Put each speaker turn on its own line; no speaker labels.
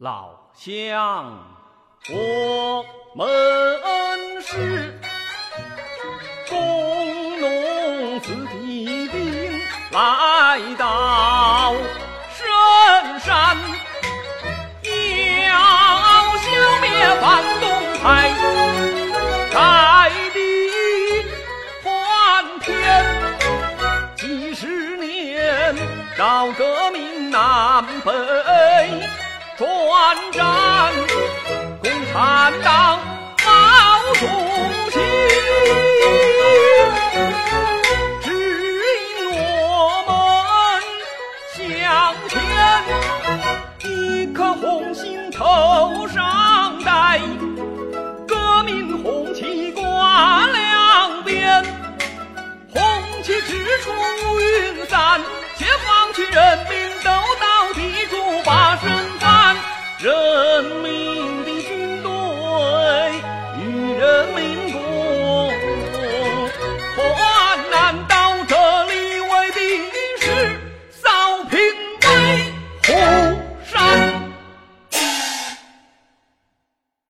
老乡，我们是工农子弟兵，来到深山，要消灭反动派，改地换天，几十年搞革命南北。转战共产党毛主席，指引我们向前。一颗红心头上戴，革命红旗挂两边，红旗直冲云散，on me.